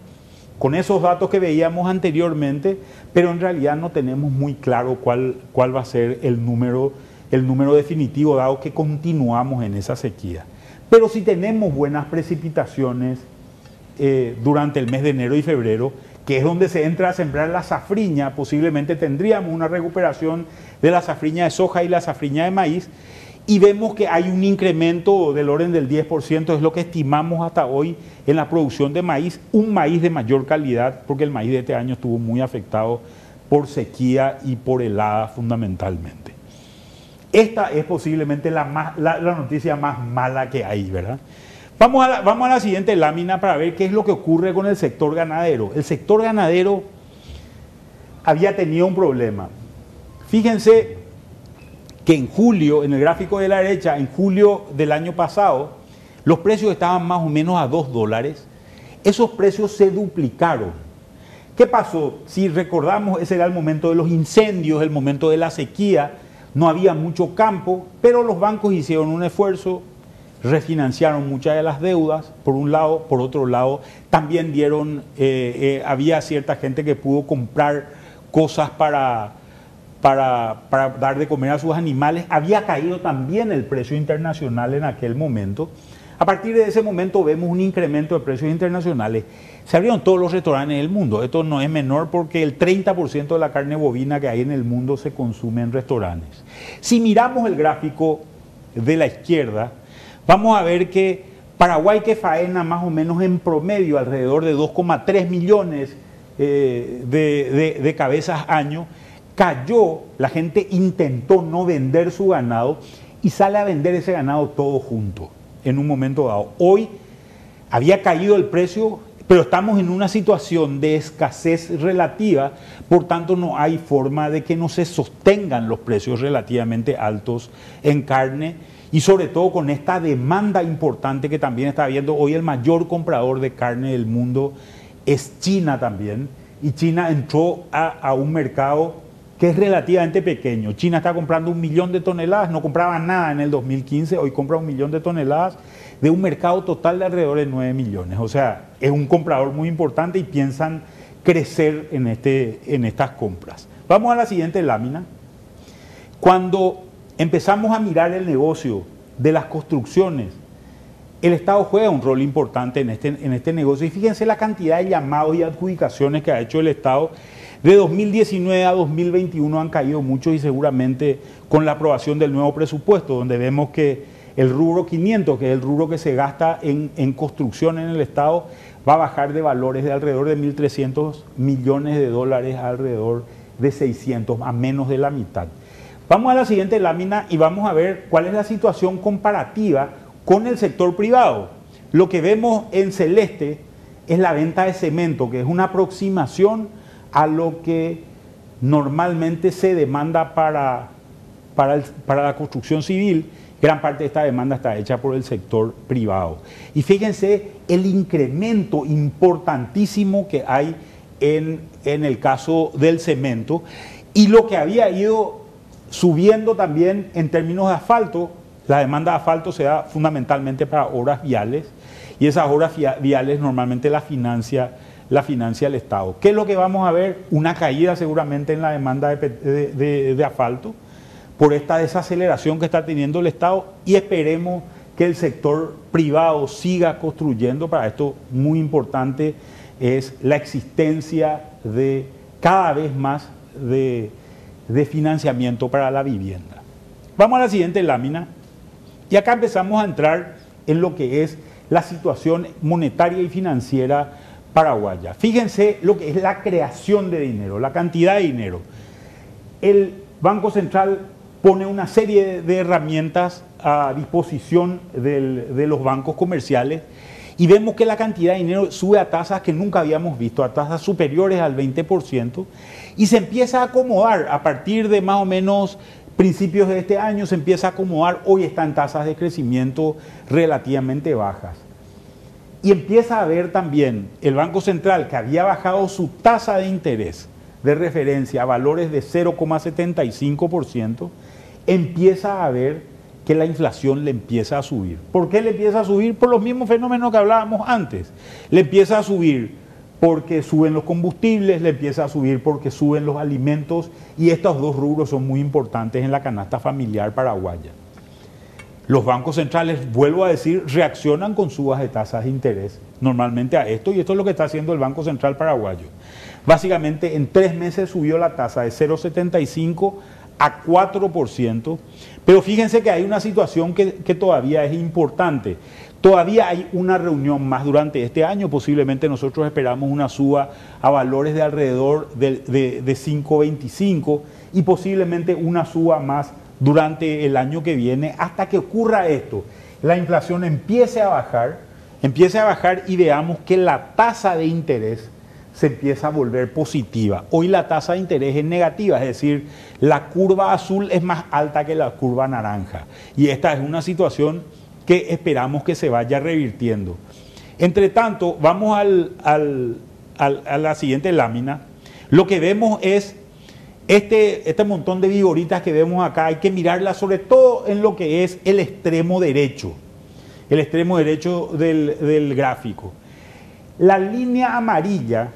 con esos datos que veíamos anteriormente, pero en realidad no tenemos muy claro cuál, cuál va a ser el número, el número definitivo, dado que continuamos en esa sequía. Pero si tenemos buenas precipitaciones eh, durante el mes de enero y febrero, que es donde se entra a sembrar la safriña, posiblemente tendríamos una recuperación de la safriña de soja y la safriña de maíz, y vemos que hay un incremento del orden del 10%, es lo que estimamos hasta hoy en la producción de maíz, un maíz de mayor calidad, porque el maíz de este año estuvo muy afectado por sequía y por helada fundamentalmente. Esta es posiblemente la, la, noticia más mala que hay, ¿verdad? Vamos a, la, siguiente lámina para ver qué es lo que ocurre con el sector ganadero. El sector ganadero había tenido un problema. Fíjense que en julio, en el gráfico de la derecha, en julio del año pasado, los precios estaban más o menos a 2 dólares. Esos precios se duplicaron. ¿Qué pasó? Si recordamos, ese era el momento de los incendios, el momento de la sequía, no había mucho campo, pero los bancos hicieron un esfuerzo, refinanciaron muchas de las deudas, por un lado, por otro lado, también dieron, eh, eh, había cierta gente que pudo comprar cosas para para, dar de comer a sus animales, había caído también el precio internacional en aquel momento. A partir de ese momento vemos un incremento de precios internacionales. Se abrieron todos los restaurantes del mundo. Esto no es menor porque el 30% de la carne bovina que hay en el mundo se consume en restaurantes. Si miramos el gráfico de la izquierda, vamos a ver que Paraguay que faena más o menos en promedio alrededor de 2,3 millones eh, de, de cabezas año, cayó, la gente intentó no vender su ganado y sale a vender ese ganado todo junto en un momento dado. Hoy había caído el precio, pero estamos en una situación de escasez relativa, por tanto no hay forma de que no se sostengan los precios relativamente altos en carne y sobre todo con esta demanda importante que también está habiendo. Hoy el mayor comprador de carne del mundo es China también y China entró a, un mercado que es relativamente pequeño. China está comprando un millón de toneladas, no compraba nada en el 2015, hoy compra un millón de toneladas de un mercado total de alrededor de 9 millones. O sea, es un comprador muy importante y piensan crecer en, este, en estas compras. Vamos a la siguiente lámina. Cuando empezamos a mirar el negocio de las construcciones, el Estado juega un rol importante en este, en este negocio. Y fíjense la cantidad de llamados y adjudicaciones que ha hecho el Estado. De 2019 a 2021 han caído mucho y seguramente con la aprobación del nuevo presupuesto, donde vemos que el rubro 500, que es el rubro que se gasta en, construcción en el Estado, va a bajar de valores de alrededor de 1.300 millones de dólares a alrededor de 600, a menos de la mitad. Vamos a la siguiente lámina y vamos a ver cuál es la situación comparativa con el sector privado. Lo que vemos en celeste es la venta de cemento, que es una aproximación a lo que normalmente se demanda para, para, la construcción civil, gran parte de esta demanda está hecha por el sector privado. Y fíjense el incremento importantísimo que hay en, en el caso del cemento y lo que había ido subiendo también en términos de asfalto, la demanda de asfalto se da fundamentalmente para obras viales y esas obras viales normalmente la financia, la financia el Estado. ¿Qué es lo que vamos a ver? Una caída seguramente en la demanda de, de asfalto por esta desaceleración que está teniendo el Estado y esperemos que el sector privado siga construyendo. Para esto muy importante es la existencia de cada vez más de, de financiamiento para la vivienda. Vamos a la siguiente lámina y acá empezamos a entrar en lo que es la situación monetaria y financiera paraguaya. Fíjense lo que es la creación de dinero, la cantidad de dinero. El Banco Central pone una serie de herramientas a disposición de los bancos comerciales y vemos que la cantidad de dinero sube a tasas que nunca habíamos visto, a tasas superiores al 20%, y se empieza a acomodar a partir de más o menos principios de este año, se empieza a acomodar, hoy está en tasas de crecimiento relativamente bajas. Y empieza a ver también el Banco Central que había bajado su tasa de interés de referencia a valores de 0,75%, empieza a ver que la inflación le empieza a subir. ¿Por qué le empieza a subir? Por los mismos fenómenos que hablábamos antes. Le empieza a subir porque suben los combustibles, le empieza a subir porque suben los alimentos y estos dos rubros son muy importantes en la canasta familiar paraguaya. Los bancos centrales, vuelvo a decir, reaccionan con subas de tasas de interés normalmente a esto y esto es lo que está haciendo el Banco Central paraguayo. Básicamente en tres meses subió la tasa de 0,75 a 4%, pero fíjense que hay una situación que, todavía es importante. Todavía hay una reunión más durante este año, posiblemente nosotros esperamos una suba a valores de alrededor de, de 5,25 y posiblemente una suba más durante el año que viene hasta que ocurra esto. La inflación empiece a bajar, empiece a bajar y veamos que la tasa de interés se empieza a volver positiva. Hoy la tasa de interés es negativa, es decir, la curva azul es más alta que la curva naranja. Y esta es una situación que esperamos que se vaya revirtiendo. Entre tanto, vamos a la siguiente lámina. Lo que vemos es este, este montón de vigoritas que vemos acá, hay que mirarla sobre todo en lo que es el extremo derecho, el extremo derecho del gráfico. La línea amarilla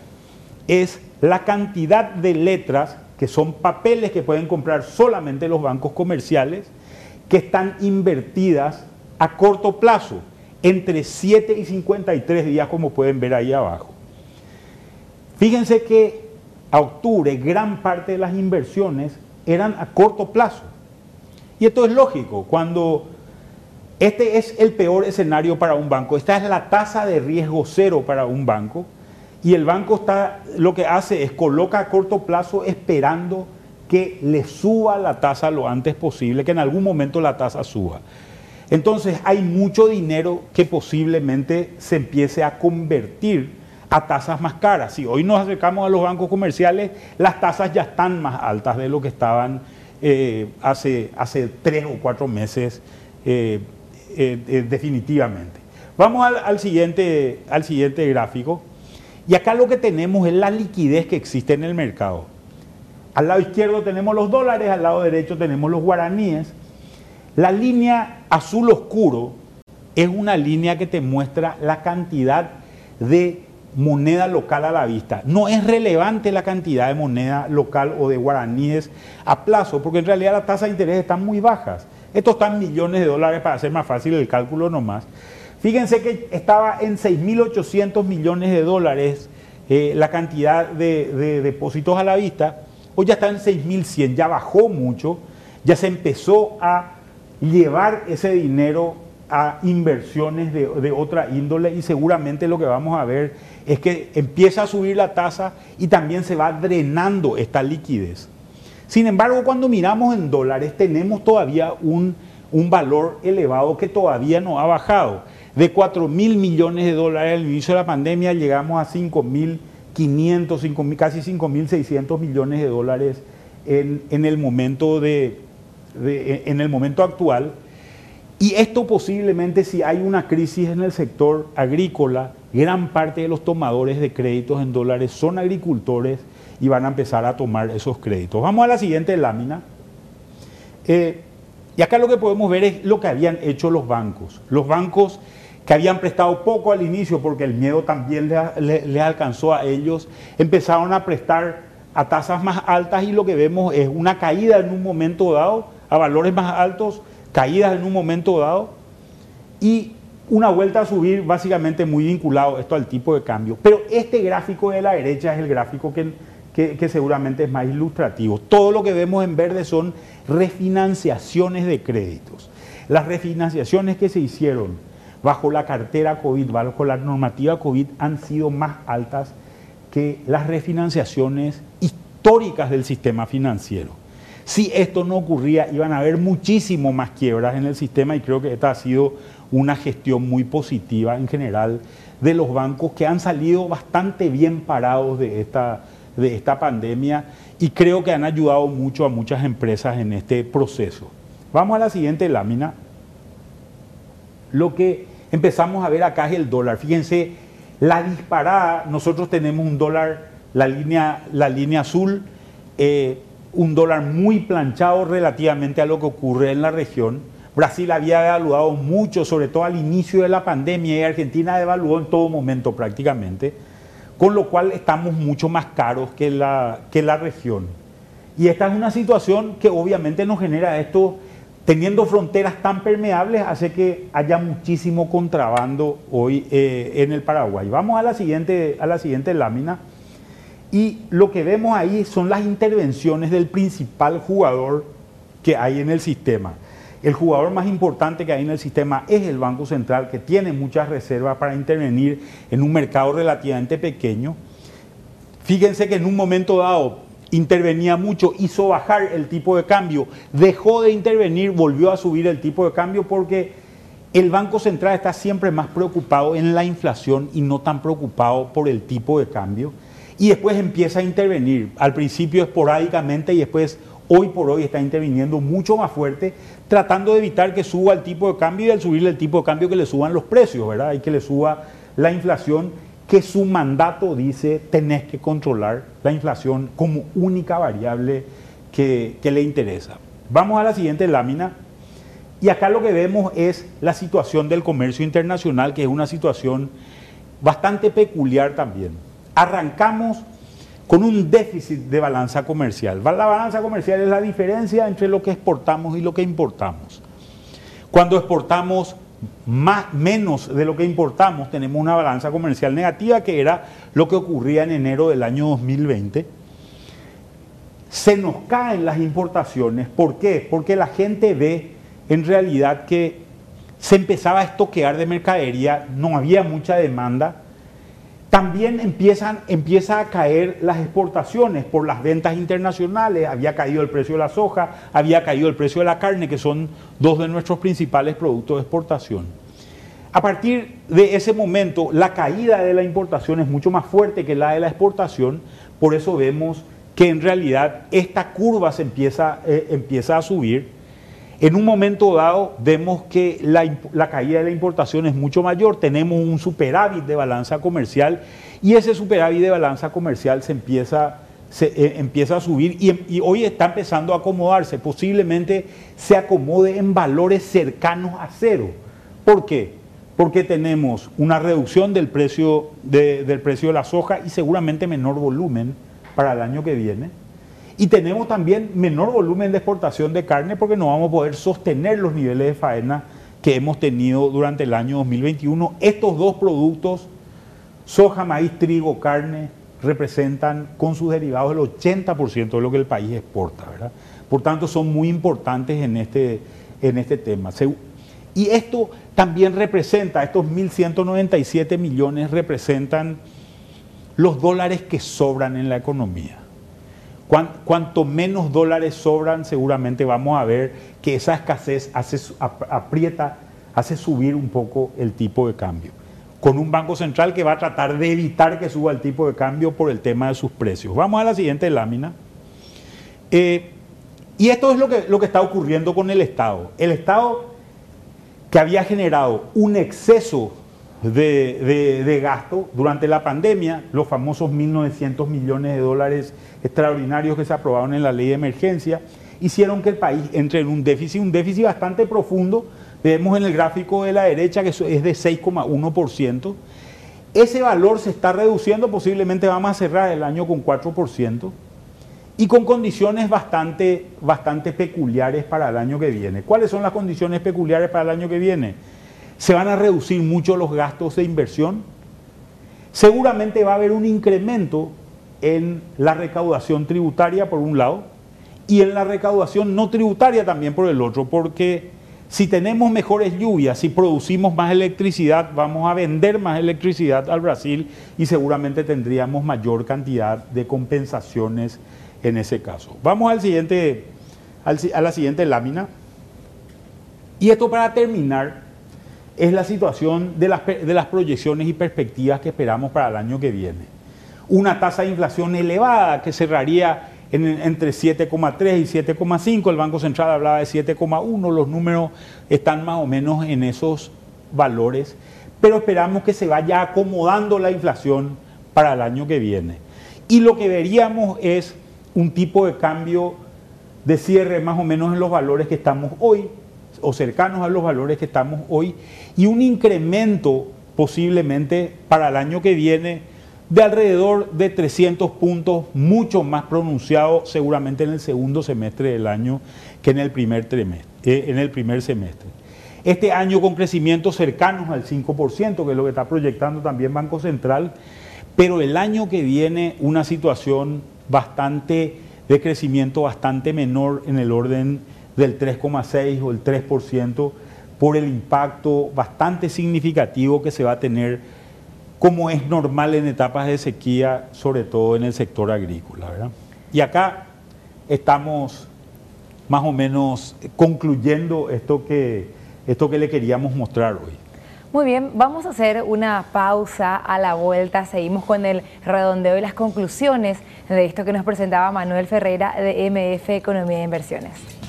es la cantidad de letras, que son papeles que pueden comprar solamente los bancos comerciales, que están invertidas a corto plazo, entre 7 y 53 días, como pueden ver ahí abajo. Fíjense que a octubre gran parte de las inversiones eran a corto plazo. Y esto es lógico, cuando este es el peor escenario para un banco, esta es la tasa de riesgo cero para un banco, y el banco está, lo que hace es coloca a corto plazo esperando que le suba la tasa lo antes posible, que en algún momento la tasa suba. Entonces hay mucho dinero que posiblemente se empiece a convertir a tasas más caras. Si hoy nos acercamos a los bancos comerciales, las tasas ya están más altas de lo que estaban eh, hace, tres o cuatro meses eh, eh, definitivamente. Vamos al, siguiente, al siguiente gráfico. Y acá lo que tenemos es la liquidez que existe en el mercado. Al lado izquierdo tenemos los dólares, al lado derecho tenemos los guaraníes. La línea azul oscuro es una línea que te muestra la cantidad de moneda local a la vista. No es relevante la cantidad de moneda local o de guaraníes a plazo, porque en realidad las tasas de interés están muy bajas. Estos están millones de dólares para hacer más fácil el cálculo nomás. Fíjense que estaba en 6.800 millones de dólares eh, la cantidad de, depósitos a la vista, hoy ya está en 6.100, ya bajó mucho, ya se empezó a llevar ese dinero a inversiones de, otra índole y seguramente lo que vamos a ver es que empieza a subir la tasa y también se va drenando esta liquidez. Sin embargo, cuando miramos en dólares tenemos todavía un, un valor elevado que todavía no ha bajado. De 4 mil millones de dólares al inicio de la pandemia llegamos a 5 mil 500, casi 5 mil 600 millones de dólares en, el momento de, en el momento actual. Y esto posiblemente si hay una crisis en el sector agrícola, gran parte de los tomadores de créditos en dólares son agricultores y van a empezar a tomar esos créditos. Vamos a la siguiente lámina. Eh, y acá lo que podemos ver es lo que habían hecho los bancos. Los bancos que habían prestado poco al inicio porque el miedo también les, alcanzó a ellos, empezaron a prestar a tasas más altas y lo que vemos es una caída en un momento dado, a valores más altos, caídas en un momento dado y una vuelta a subir básicamente muy vinculado esto al tipo de cambio. Pero este gráfico de la derecha es el gráfico que, que seguramente es más ilustrativo. Todo lo que vemos en verde son refinanciaciones de créditos. Las refinanciaciones que se hicieron bajo la cartera COVID, bajo la normativa COVID, han sido más altas que las refinanciaciones históricas del sistema financiero. Si esto no ocurría, iban a haber muchísimo más quiebras en el sistema y creo que esta ha sido una gestión muy positiva en general de los bancos que han salido bastante bien parados de esta, de esta pandemia y creo que han ayudado mucho a muchas empresas en este proceso. Vamos a la siguiente lámina. Lo que empezamos a ver acá es el dólar. Fíjense, la disparada, nosotros tenemos un dólar, la línea, la línea azul, eh, un dólar muy planchado relativamente a lo que ocurre en la región. Brasil había devaluado mucho, sobre todo al inicio de la pandemia, y Argentina devaluó en todo momento prácticamente, con lo cual estamos mucho más caros que la, que la región. Y esta es una situación que obviamente nos genera esto teniendo fronteras tan permeables hace que haya muchísimo contrabando hoy eh, en el Paraguay. Vamos a la, siguiente, a la siguiente lámina y lo que vemos ahí son las intervenciones del principal jugador que hay en el sistema. El jugador más importante que hay en el sistema es el Banco Central, que tiene muchas reservas para intervenir en un mercado relativamente pequeño. Fíjense que en un momento dado intervenía mucho, hizo bajar el tipo de cambio, dejó de intervenir, volvió a subir el tipo de cambio porque el Banco Central está siempre más preocupado en la inflación y no tan preocupado por el tipo de cambio. Y después empieza a intervenir, al principio esporádicamente y después hoy por hoy está interviniendo mucho más fuerte, tratando de evitar que suba el tipo de cambio y al subir el tipo de cambio que le suban los precios, ¿verdad? Y que le suba la inflación que su mandato dice tenés que controlar la inflación como única variable que, le interesa. Vamos a la siguiente lámina. Y acá lo que vemos es la situación del comercio internacional, que es una situación bastante peculiar también. Arrancamos con un déficit de balanza comercial. La balanza comercial es la diferencia entre lo que exportamos y lo que importamos. Cuando exportamos más, menos de lo que importamos, tenemos una balanza comercial negativa, que era lo que ocurría en enero del año 2020. Se nos caen las importaciones. ¿Por qué? Porque la gente ve en realidad que se empezaba a estoquear de mercadería, no había mucha demanda también empiezan, empieza a caer las exportaciones por las ventas internacionales, había caído el precio de la soja, había caído el precio de la carne, que son dos de nuestros principales productos de exportación. A partir de ese momento, la caída de la importación es mucho más fuerte que la de la exportación, por eso vemos que en realidad esta curva se empieza, eh, empieza a subir en un momento dado vemos que la, caída de la importación es mucho mayor, tenemos un superávit de balanza comercial y ese superávit de balanza comercial se empieza, eh, a subir y, y, hoy está empezando a acomodarse, posiblemente se acomode en valores cercanos a cero. ¿Por qué? Porque tenemos una reducción del precio de, del precio de la soja y seguramente menor volumen para el año que viene y tenemos también menor volumen de exportación de carne porque no vamos a poder sostener los niveles de faena que hemos tenido durante el año 2021. Estos dos productos, soja, maíz, trigo, carne, representan con sus derivados el 80% de lo que el país exporta, ¿verdad? Por tanto, son muy importantes en este, en este tema. Y esto también representa, estos 1.197 millones representan los dólares que sobran en la economía. Cuanto menos dólares sobran, seguramente vamos a ver que esa escasez hace, aprieta, hace subir un poco el tipo de cambio. Con un banco central que va a tratar de evitar que suba el tipo de cambio por el tema de sus precios. Vamos a la siguiente lámina. Eh, y esto es lo que, lo que está ocurriendo con el Estado. El Estado que había generado un exceso de, gasto durante la pandemia, los famosos 1.900 millones de dólares extraordinarios que se aprobaron en la ley de emergencia, hicieron que el país entre en un déficit, un déficit bastante profundo, vemos en el gráfico de la derecha que es de 6,1%. Ese valor se está reduciendo, posiblemente vamos a cerrar el año con 4% y con condiciones bastante, bastante peculiares para el año que viene. ¿Cuáles son las condiciones peculiares para el año que viene? Se van a reducir mucho los gastos de inversión. Seguramente va a haber un incremento en la recaudación tributaria por un lado y en la recaudación no tributaria también por el otro, porque si tenemos mejores lluvias, si producimos más electricidad, vamos a vender más electricidad al Brasil y seguramente tendríamos mayor cantidad de compensaciones en ese caso. Vamos a la siguiente lámina. Y esto para terminar es la situación de las, proyecciones y perspectivas que esperamos para el año que viene. Una tasa de inflación elevada que cerraría entre 7,3 y 7,5, el Banco Central hablaba de 7,1, los números están más o menos en esos valores, pero esperamos que se vaya acomodando la inflación para el año que viene. Y lo que veríamos es un tipo de cambio de cierre más o menos en los valores que estamos hoy, o cercanos a los valores que estamos hoy y un incremento posiblemente para el año que viene de alrededor de 300 puntos, mucho más pronunciado seguramente en el segundo semestre del año que en el primer, trimestre, eh, en el primer semestre. Este año con crecimientos cercanos al 5%, que es lo que está proyectando también Banco Central, pero el año que viene una situación bastante de crecimiento bastante menor en el orden del 3,6 o el 3% por el impacto bastante significativo que se va a tener como es normal en etapas de sequía, sobre todo en el sector agrícola. Y acá estamos más o menos concluyendo esto que, esto que le queríamos mostrar hoy. Muy bien, vamos a hacer una pausa a la vuelta. Seguimos con el redondeo y las conclusiones de esto que nos presentaba Manuel Ferreira de MF Economía e Inversiones.